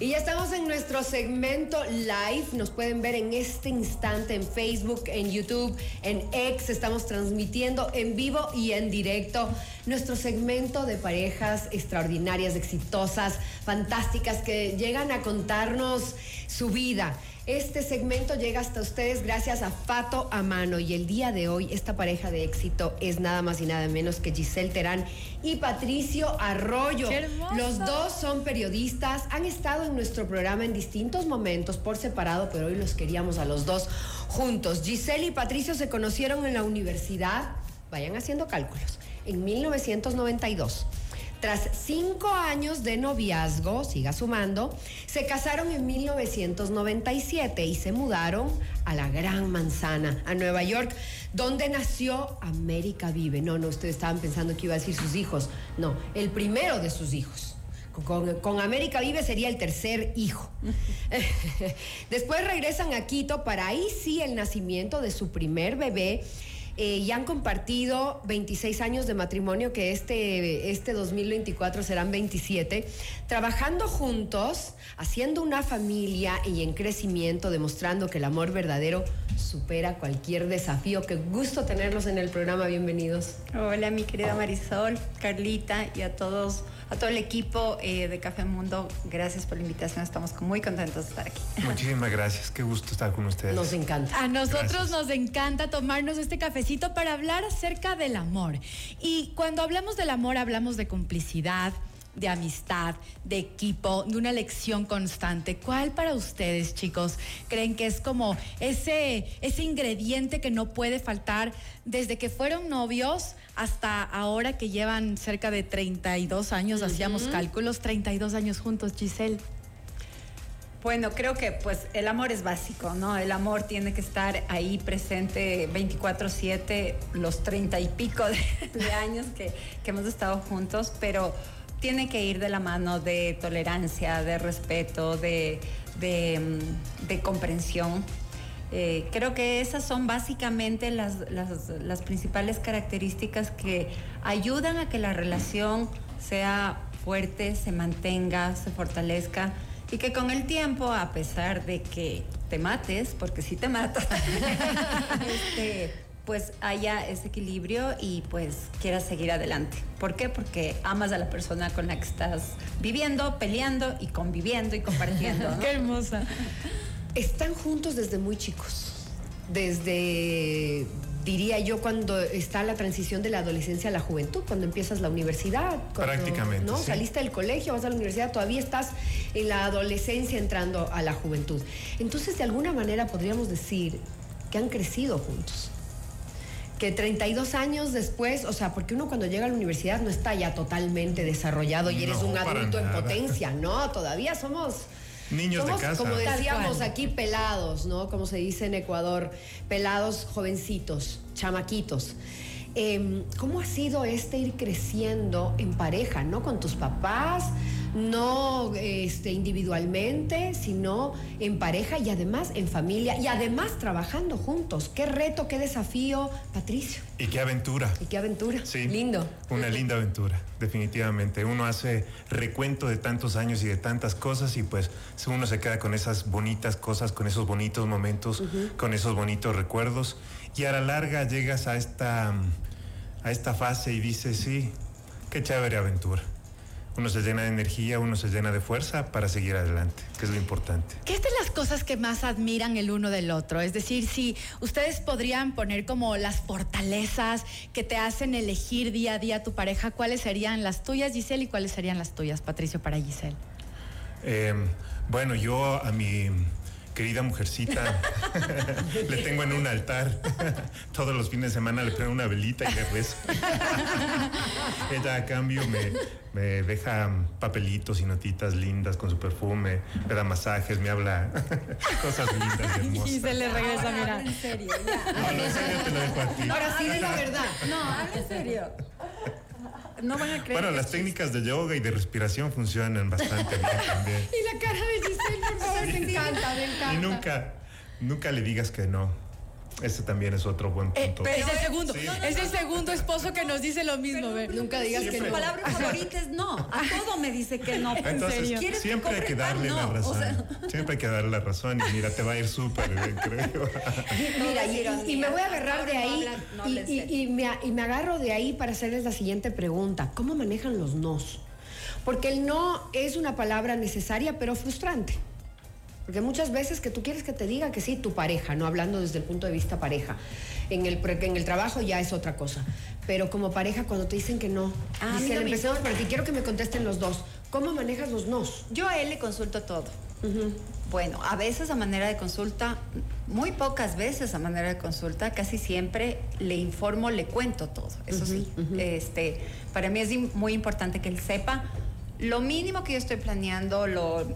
Y ya estamos en nuestro segmento live. Nos pueden ver en este instante en Facebook, en YouTube, en X. Estamos transmitiendo en vivo y en directo nuestro segmento de parejas extraordinarias, exitosas, fantásticas, que llegan a contarnos su vida. Este segmento llega hasta ustedes gracias a Fato Amano y el día de hoy esta pareja de éxito es nada más y nada menos que Giselle Terán y Patricio Arroyo. Los dos son periodistas, han estado en nuestro programa en distintos momentos por separado, pero hoy los queríamos a los dos juntos. Giselle y Patricio se conocieron en la universidad, vayan haciendo cálculos, en 1992. Tras cinco años de noviazgo, siga sumando, se casaron en 1997 y se mudaron a la Gran Manzana, a Nueva York, donde nació América Vive. No, no, ustedes estaban pensando que iba a decir sus hijos. No, el primero de sus hijos. Con, con, América Vive sería el tercer hijo. Después regresan a Quito para ahí sí el nacimiento de su primer bebé eh, y han compartido 26 años de matrimonio, que este, este 2024 serán 27, trabajando juntos, haciendo una familia y en crecimiento, demostrando que el amor verdadero supera cualquier desafío. Qué gusto tenerlos en el programa, bienvenidos. Hola, mi querida Marisol, Carlita y a todos a todo el equipo eh, de Café Mundo, gracias por la invitación. Estamos muy contentos de estar aquí. Muchísimas gracias. Qué gusto estar con ustedes. Nos encanta. A nosotros nos encanta tomarnos este cafecito para hablar acerca del amor. Y cuando hablamos del amor, hablamos de complicidad, de amistad, de equipo, de una lección constante. ¿Cuál para ustedes, chicos, creen que es como ese, ese ingrediente que no puede faltar desde que fueron novios hasta ahora que llevan cerca de 32 años, hacíamos cálculos, 32 años juntos, Giselle? Bueno, creo que pues el amor es básico, ¿no? El amor tiene que estar ahí presente 24/7, los 30 y pico de, años que, que hemos estado juntos, pero tiene que ir de la mano de tolerancia, de respeto, de, mm, comprensión. Eh, creo que esas son básicamente las, las, principales características que ayudan a que la relación sea fuerte, se mantenga, se fortalezca y que con el tiempo, a pesar de que te mates, porque si te matas, este, pues haya ese equilibrio y pues quieras seguir adelante. ¿Por qué? Porque amas a la persona con la que estás viviendo, peleando y conviviendo y compartiendo. Qué hermosa. Están juntos desde muy chicos. Desde diría yo, cuando está la transición de la adolescencia a la juventud, cuando empiezas la universidad. Prácticamente. ¿no? Saliste del colegio, vas a la universidad, todavía estás en la adolescencia entrando a la juventud. Entonces, de alguna manera podríamos decir que han crecido juntos que 32 años después, o sea, porque uno cuando llega a la universidad no está ya totalmente desarrollado y eres un adulto en potencia, no, todavía somos niños de casa. Como decíamos aquí, pelados, ¿no? Como se dice en Ecuador, pelados jovencitos, chamaquitos. Em, ¿Cómo ha sido este ir creciendo en pareja, ¿no? Con tus papás, no este, individualmente, sino en pareja y además en familia y además trabajando juntos. Qué reto, qué desafío, Patricio. Y qué aventura. Y qué aventura. Sí. Lindo. Una linda aventura, definitivamente. Uno hace recuento de tantos años y de tantas cosas y pues uno se queda con esas bonitas cosas, con esos bonitos momentos, con esos bonitos recuerdos y a la larga llegas a esta, a esta fase y dices, sí, qué chévere aventura uno se llena de energía, uno se llena de fuerza para seguir adelante, que es lo importante. ¿Qué es de las cosas que más admiran el uno del otro? Es decir, si ustedes podrían poner como las fortalezas que te hacen elegir día a día tu pareja, ¿cuáles serían las tuyas, Giselle, y cuáles serían las tuyas, Patricio, para Giselle? Eh, bueno, yo a mi querida mujercita, le tengo en un altar. Todos los fines de semana le prendo una velita y le rezo. Ella a cambio me, me, deja papelitos y notitas lindas con su perfume, me da masajes, me habla cosas lindas y hermosas. Y se le regresa, mira. En serio, ya. No, no, en serio te lo dejo a ti. Ahora sí de la verdad. No, habla en serio no van a creer. Bueno, las técnicas de yoga y de respiración funcionan bastante bien también. y la cara de me encanta, me encanta. Y nunca, nunca le digas que no. Ese también es otro buen Eh, punto. es el segundo, Sí. es el segundo esposo que nos dice lo mismo. Nunca digas que Su no. palabra favorita es no. A todo me dice que no. Entonces, serio? ¿Quieres que siempre hay que darle la o razón. sea- Siempre hay que darle la razón y mira, te va a ir súper bien, creo. Mira, y, y me voy a agarrar de ahí me, y me agarro de ahí para hacerles la siguiente pregunta. ¿Cómo manejan los nos? Porque el no es una palabra necesaria pero frustrante. Porque muchas veces que tú quieres que te diga que sí, tu pareja, no hablando desde el punto de vista pareja. En el, en el trabajo ya es otra cosa. Pero como pareja, cuando te dicen que no, Ah, dice, mira, mi- empecemos por ti, quiero que me contesten los dos. ¿Cómo manejas los nos? Yo a él le consulto todo. Bueno, a veces a manera de consulta, muy pocas veces a manera de consulta, casi siempre le informo, le cuento todo. Eso sí, este, para mí es muy importante que él sepa lo mínimo que yo estoy planeando, lo,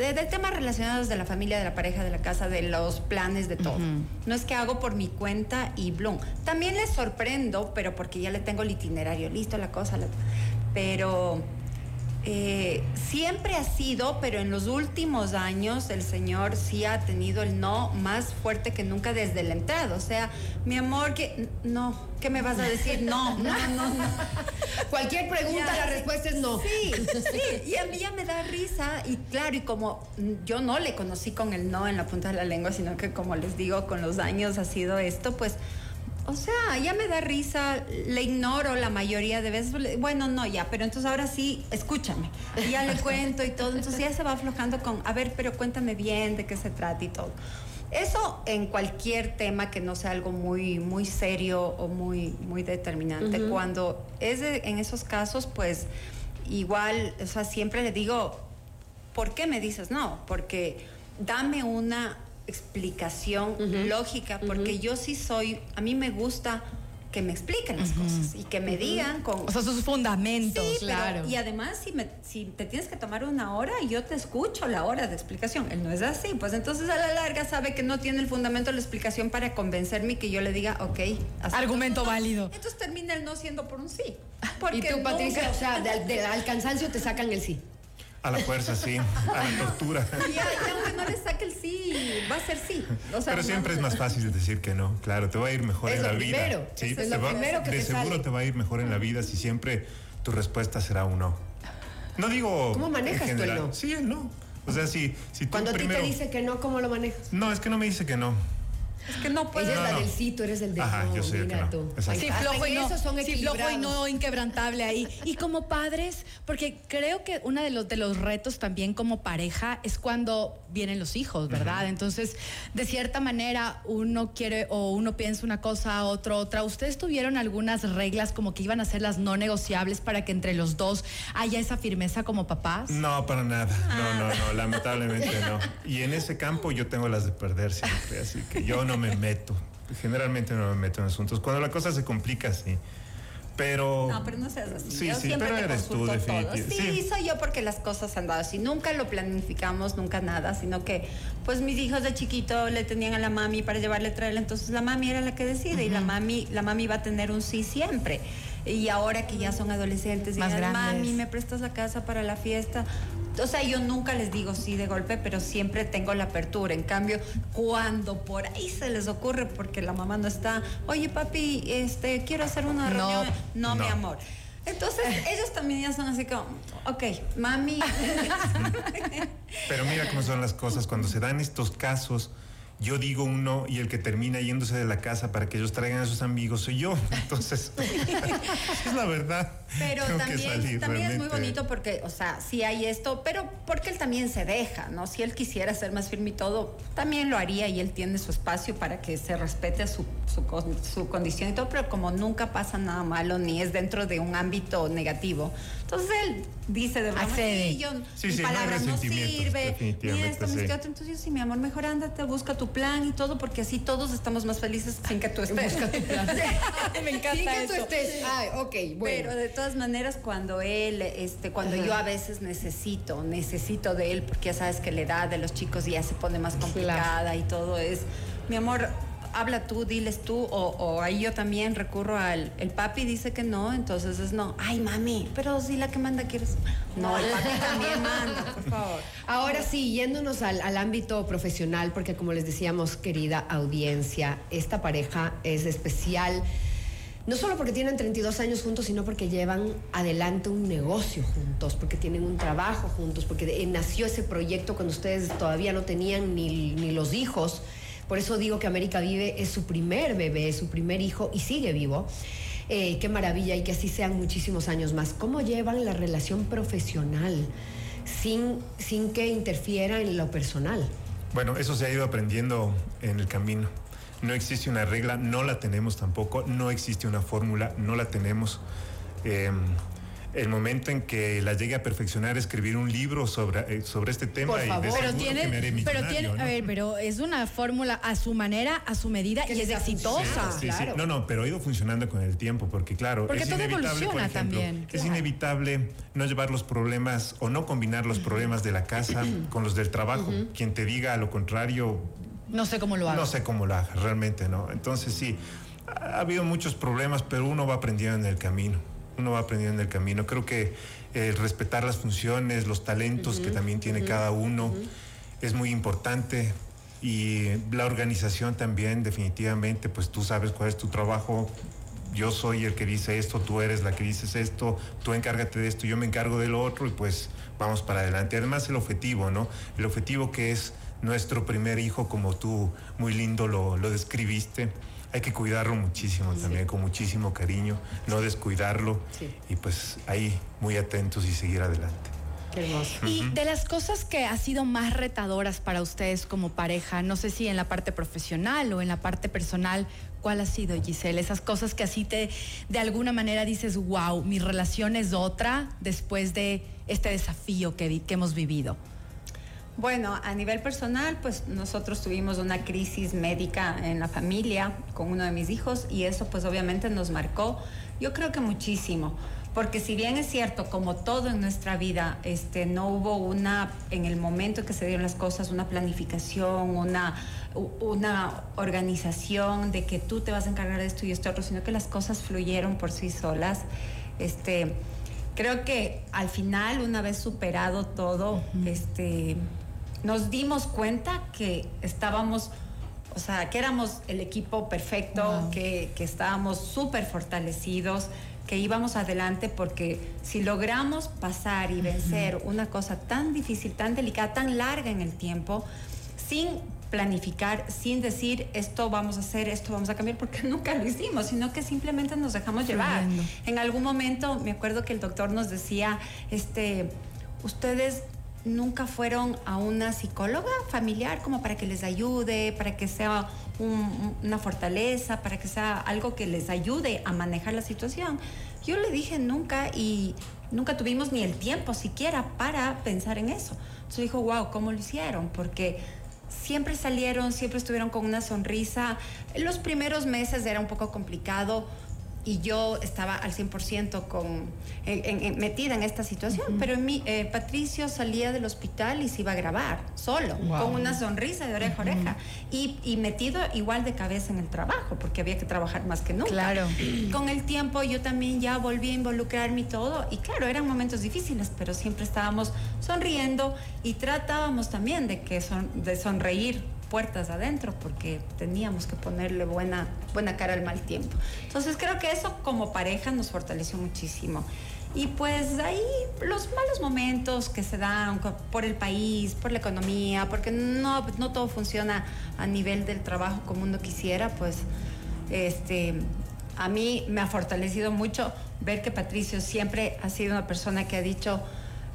de, de temas relacionados de la familia, de la pareja, de la casa, de los planes, de todo. No es que hago por mi cuenta y blum. También le sorprendo, pero porque ya le tengo el itinerario listo, la cosa, la- pero eh, siempre ha sido, pero en los últimos años el Señor sí ha tenido el no más fuerte que nunca desde la entrada. O sea, mi amor, que no, ¿qué me vas a decir? No, no, no, no. Cualquier pregunta, la respuesta es no. Sí, sí, y a mí ya me da risa y claro, y como yo no le conocí con el no en la punta de la lengua, sino que como les digo, con los años ha sido esto, pues, o sea, ya me da risa, le ignoro la mayoría de veces, bueno, no, ya, pero entonces ahora sí, escúchame, y ya le cuento y todo, entonces ya se va aflojando con, a ver, pero cuéntame bien de qué se trata y todo. Eso en cualquier tema que no sea algo muy, muy serio o muy, muy determinante. Cuando es de- en esos casos, pues igual, o sea, siempre le digo, ¿por qué me dices no? Porque dame una explicación lógica, porque yo sí soy, a mí me gusta que me expliquen las cosas y que me digan con... O sea, sus fundamentos. Sí, pero- claro. y además, si, me, si te tienes que tomar una hora, yo te escucho la hora de explicación. Él no es así. Pues entonces a la larga sabe que no tiene el fundamento de la explicación para convencerme y que yo le diga, ok. Argumento no. válido. Entonces termina el no siendo por un sí. Porque Y tú, Patricia, o sea, de- de- al cansancio te sacan el sí. A la fuerza, sí. A la tortura. Ya- aunque no le saque el sí, va a ser sí. O sea, Pero siempre no- es más fácil decir que no. Claro, te va a ir mejor en la vida. primero, Sí, es lo va- primero que de te seguro sale. te va a ir mejor en la vida si siempre tu respuesta será un no. No digo. ¿Cómo manejas en tú el no? Sí, el no. O sea, si, si tú Cuando a ti primero. te dice que no, ¿cómo lo manejas? No, es que no me dice que no. Es que no puedo. Ella es no, la no. del sí, tú eres el de Ajá, no. yo soy el que no. Sí, flojo y no, son sí, flojo y no inquebrantable ahí. Y como padres, porque creo que uno de los, de los retos también como pareja es cuando vienen los hijos, ¿verdad? Entonces, de cierta manera, uno quiere o uno piensa una cosa, otro otra. ¿Ustedes tuvieron algunas reglas como que iban a ser las no negociables para que entre los dos haya esa firmeza como papás? No, para nada. No, no, no, lamentablemente no. Y en ese campo yo tengo las de perder siempre, así que yo no me meto. Generalmente no me meto en asuntos. Cuando la cosa se complica, sí. Pero. No, pero no seas así. Sí, yo sí, siempre pero te eres tú, definitivamente. Sí, Sí. soy yo porque las cosas han dado así. Nunca lo planificamos, nunca nada, sino que, pues mis hijos de chiquito le tenían a la mami para llevarle a traerle, entonces la mami era la que decide y la mami, la mami va a tener un sí siempre. Y ahora que ya son adolescentes, y Más grandes. mami, ¿me prestas la casa para la fiesta? O sea, yo nunca les digo sí de golpe, pero siempre tengo la apertura. En cambio, cuando por ahí se les ocurre, porque la mamá no está, oye papi, este, quiero hacer una No. reunión. No, mi No. amor. Entonces, ellos también ya son así como, ok, mami. Pero mira cómo son las cosas. Cuando se dan estos casos, yo digo uno y el que termina yéndose de la casa para que ellos traigan a sus amigos soy yo. Entonces, es la verdad. Pero Tengo también, salir también es muy bonito porque, o sea, sí hay esto, pero porque él también se deja, ¿no? Si él quisiera ser más firme y todo, también lo haría y él tiene su espacio para que se respete su, su, su condición y todo, pero como nunca pasa nada malo ni es dentro de un ámbito negativo, entonces él dice de broma. "Sí, yo, Sí, mi sí, no hay palabra no, sirve, ni esto, ni sí. esto otro". Entonces yo sí, mi amor, mejor ándate, busca tu plan y todo, porque así todos estamos más felices sin que tú estés. Busca tu plan. Me encanta Sí, que tú eso. estés. Ay, ok, bueno. Pero de todas maneras, cuando él, este, cuando yo a veces necesito, necesito de él, porque ya sabes que la edad de los chicos ya se pone más complicada y todo es, mi amor, habla tú, diles tú, o, ahí yo también recurro al, el papi dice que no, entonces es no, ay mami, pero si la que manda quieres, no, el papi también manda, por favor. Ahora sí, yéndonos al, al ámbito profesional, porque como les decíamos, querida audiencia, esta pareja es especial no solo porque tienen 32 años juntos, sino porque llevan adelante un negocio juntos, porque tienen un trabajo juntos, porque nació ese proyecto cuando ustedes todavía no tenían ni, ni los hijos. Por eso digo que América Vive es su primer bebé, es su primer hijo y sigue vivo. Eh, qué maravilla y que así sean muchísimos años más. ¿Cómo llevan la relación profesional sin, sin que interfiera en lo personal? Bueno, eso se ha ido aprendiendo en el camino. No existe una regla, no la tenemos tampoco, no existe una fórmula, no la tenemos. Em, el momento en que la llegue a perfeccionar, escribir un libro sobre, eh, sobre este tema Por favor. pero tiene, pero tiene, a ver, pero es una fórmula a su manera, a su medida y es exitosa. Sí, sí, No, no, pero ha ido funcionando con el tiempo, porque claro, porque es todo inevitable, evoluciona también. Es inevitable no llevar los problemas o no combinar los problemas de la casa con los del trabajo. Quien te diga a lo contrario, no sé cómo lo haga. No sé cómo lo haga, realmente no. Entonces sí, ha habido muchos problemas, pero uno va aprendiendo en el camino. Uno va aprendiendo en el camino. Creo que el respetar las funciones, los talentos que también tiene cada uno es muy importante. Y la organización también, definitivamente, pues tú sabes cuál es tu trabajo. Yo soy el que dice esto, tú eres la que dices esto, tú encárgate de esto, yo me encargo de lo otro y pues vamos para adelante. Además el objetivo, ¿no? El objetivo que es nuestro primer hijo, como tú muy lindo lo, describiste. Hay que cuidarlo muchísimo también, con muchísimo cariño, no descuidarlo y pues ahí muy atentos y seguir adelante. Qué hermoso. Y de las cosas que ha sido más retadoras para ustedes como pareja, no sé si en la parte profesional o en la parte personal, ¿cuál ha sido, Giselle? Esas cosas que así te, de alguna manera dices, wow, mi relación es otra después de este desafío que, que hemos vivido. Bueno, a nivel personal, pues nosotros tuvimos una crisis médica en la familia con uno de mis hijos y eso pues obviamente nos marcó, yo creo que muchísimo, porque si bien es cierto, como todo en nuestra vida, este, no hubo una, en el momento que se dieron las cosas, una planificación, una, una organización de que tú te vas a encargar de esto y esto otro, sino que las cosas fluyeron por sí solas. Este, creo que al final, una vez superado todo, este nos dimos cuenta que estábamos, o sea, que éramos el equipo perfecto, que, que estábamos súper fortalecidos, que íbamos adelante porque si logramos pasar y vencer una cosa tan difícil, tan delicada, tan larga en el tiempo, sin planificar, sin decir esto vamos a hacer, esto vamos a cambiar, porque nunca lo hicimos, sino que simplemente nos dejamos llevar. En algún momento me acuerdo que el doctor nos decía, este, ustedes nunca fueron a una psicóloga familiar como para que les ayude, para que sea una fortaleza, para que sea algo que les ayude a manejar la situación. Yo le dije nunca y nunca tuvimos ni el tiempo siquiera para pensar en eso. Entonces dijo, wow, ¿cómo lo hicieron? Porque siempre salieron, siempre estuvieron con una sonrisa. Los primeros meses era un poco complicado y yo estaba al 100% con, metida en esta situación, pero en mi, eh, Patricio salía del hospital y se iba a grabar solo, con una sonrisa de oreja a oreja y, y, metido igual de cabeza en el trabajo, porque había que trabajar más que nunca. Claro. Con el tiempo yo también ya volví a involucrarme y todo, y claro, eran momentos difíciles, pero siempre estábamos sonriendo y tratábamos también de, que son, de sonreír puertas adentro porque teníamos que ponerle buena, buena cara al mal tiempo. Entonces creo que eso como pareja nos fortaleció muchísimo. Y pues ahí los malos momentos que se dan por el país, por la economía, porque no, no todo funciona a nivel del trabajo como uno quisiera, pues este, a mí me ha fortalecido mucho ver que Patricio siempre ha sido una persona que ha dicho,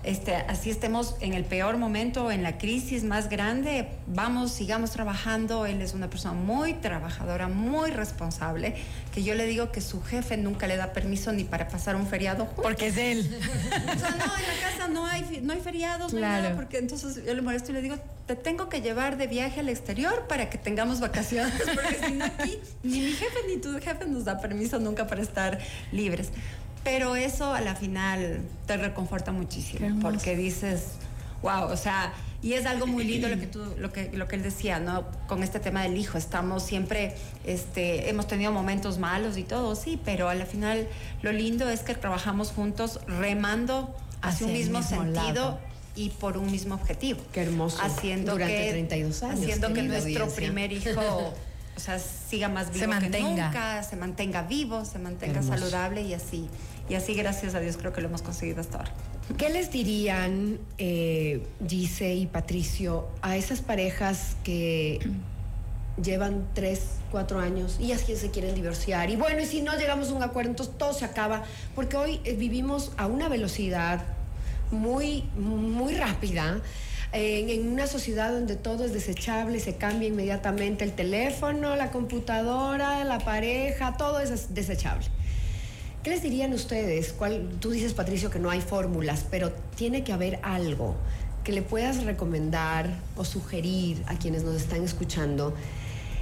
este, así estemos en el peor momento, en la crisis más grande, vamos, sigamos trabajando. Él es una persona muy trabajadora, muy responsable, que yo le digo que su jefe nunca le da permiso ni para pasar un feriado. Porque es él. o sea, no, en la casa no hay, no hay feriados, claro. porque entonces yo le molesto y le digo, te tengo que llevar de viaje al exterior para que tengamos vacaciones, porque si no aquí ni mi jefe ni tu jefe nos da permiso nunca para estar libres. Pero eso a la final te reconforta muchísimo, porque dices, wow, o sea, y es algo muy lindo lo que tú, lo que, lo que él decía, ¿no? Con este tema del hijo, estamos siempre, este, hemos tenido momentos malos y todo, sí, pero al final lo lindo es que trabajamos juntos remando hacia, un mismo, sentido y por un mismo objetivo. Qué hermoso. Haciendo Durante que, 32 años. Haciendo que nuestro audiencia. primer hijo, o sea, siga más vivo Se mantenga. que nunca, se mantenga vivo, se mantenga saludable y así. Y así, gracias a Dios, creo que lo hemos conseguido hasta ahora. ¿Qué les dirían, eh, Gise y Patricio, a esas parejas que llevan tres, cuatro años y así se quieren divorciar? Y bueno, y si no llegamos a un acuerdo, entonces todo se acaba. Porque hoy eh, vivimos a una velocidad muy, muy rápida. en una sociedad donde todo es desechable, se cambia inmediatamente el teléfono, la computadora, la pareja, todo es desechable. ¿Qué les dirían ustedes? ¿Cuál, tú dices, Patricio, que no hay fórmulas, pero tiene que haber algo que le puedas recomendar o sugerir a quienes nos están escuchando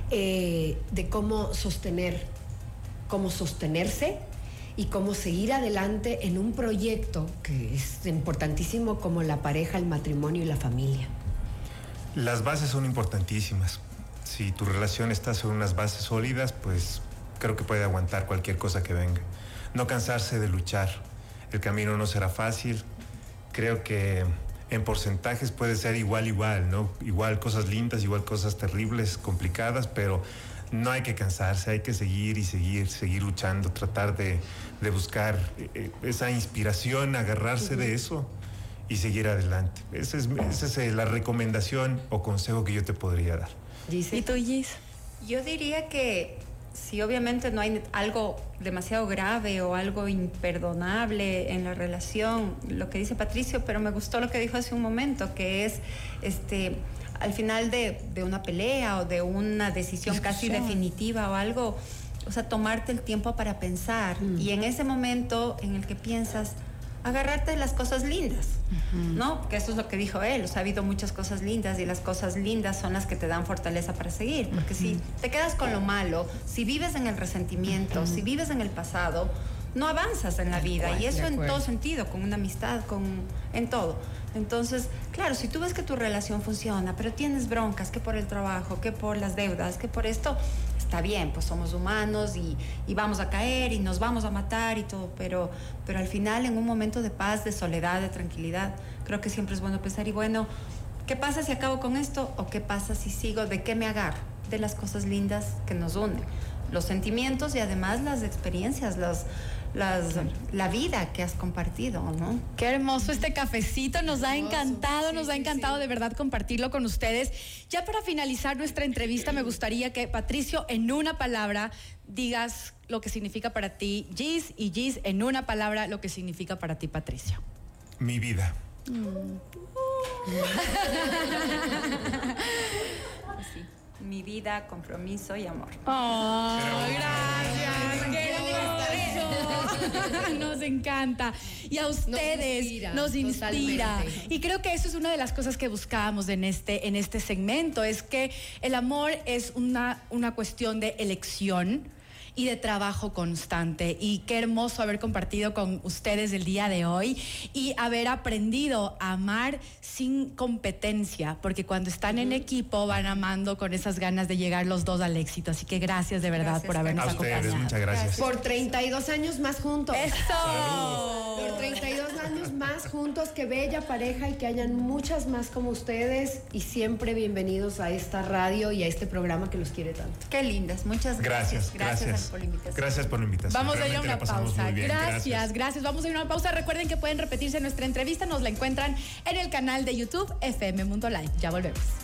eh, de cómo sostener, cómo sostenerse y cómo seguir adelante en un proyecto que es importantísimo como la pareja, el matrimonio y la familia. Las bases son importantísimas. Si tu relación está sobre unas bases sólidas, pues creo que puede aguantar cualquier cosa que venga. No cansarse de luchar. El camino no será fácil. Creo que en porcentajes puede ser igual, igual, ¿no? Igual cosas lindas, igual cosas terribles, complicadas, pero no hay que cansarse, hay que seguir y seguir, seguir luchando, tratar de, de buscar eh, esa inspiración, agarrarse de eso y seguir adelante. Esa es, esa es eh, la recomendación o consejo que yo te podría dar. ¿Y tú, Gis? Yo diría que si obviamente no hay algo demasiado grave o algo imperdonable en la relación, lo que dice Patricio, pero me gustó lo que dijo hace un momento, que es este al final de, de una pelea o de una decisión casi definitiva o algo, o sea, tomarte el tiempo para pensar. Y en ese momento en el que piensas, agarrarte de las cosas lindas, ¿no? Que eso es lo que dijo él, o sea, ha habido muchas cosas lindas y las cosas lindas son las que te dan fortaleza para seguir, porque si te quedas con lo malo, si vives en el resentimiento, si vives en el pasado, no avanzas en la vida y eso en todo sentido, con una amistad, con en todo. Entonces, claro, si tú ves que tu relación funciona, pero tienes broncas, que por el trabajo, que por las deudas, que por esto, está bien, pues somos humanos y, y vamos a caer y nos vamos a matar y todo, pero, pero al final en un momento de paz, de soledad, de tranquilidad, creo que siempre es bueno pensar, y bueno, ¿qué pasa si acabo con esto? ¿O qué pasa si sigo? ¿De qué me agarro? De las cosas lindas que nos unen, los sentimientos y además las experiencias, las, las, la vida que has compartido, ¿no? Qué hermoso este cafecito, nos ha encantado, Sí, nos ha encantado sí. de verdad compartirlo con ustedes. Ya para finalizar nuestra entrevista, me gustaría que Patricio, en una palabra, digas lo que significa para ti Gis y Gis, en una palabra, lo que significa para ti Patricio. Mi vida. Así, mi vida, compromiso y amor. Oh, gracias. Qué Nos encanta. Y a ustedes inspira, nos inspira. Y creo que eso es una de las cosas que buscábamos en este, en este segmento, es que el amor es una, una cuestión de elección y de trabajo constante. Y qué hermoso haber compartido con ustedes el día de hoy y haber aprendido a amar sin competencia, porque cuando están en equipo van amando con esas ganas de llegar los dos al éxito. Así que gracias de verdad Gracias, por habernos A ustedes, acompañado. muchas gracias. Por 32 años más juntos. ¡Eso! Por 32 años más juntos, qué bella pareja y que hayan muchas más como ustedes y siempre bienvenidos a esta radio y a este programa que los quiere tanto. Qué lindas, muchas gracias. Gracias, gracias. por la invitación. Gracias por la invitación. Vamos a ir a una pausa. bien. Gracias, gracias, Vamos a ir a una pausa. Recuerden que pueden repetirse nuestra entrevista. Nos la encuentran en el canal de YouTube FM Mundo Live. Ya volvemos.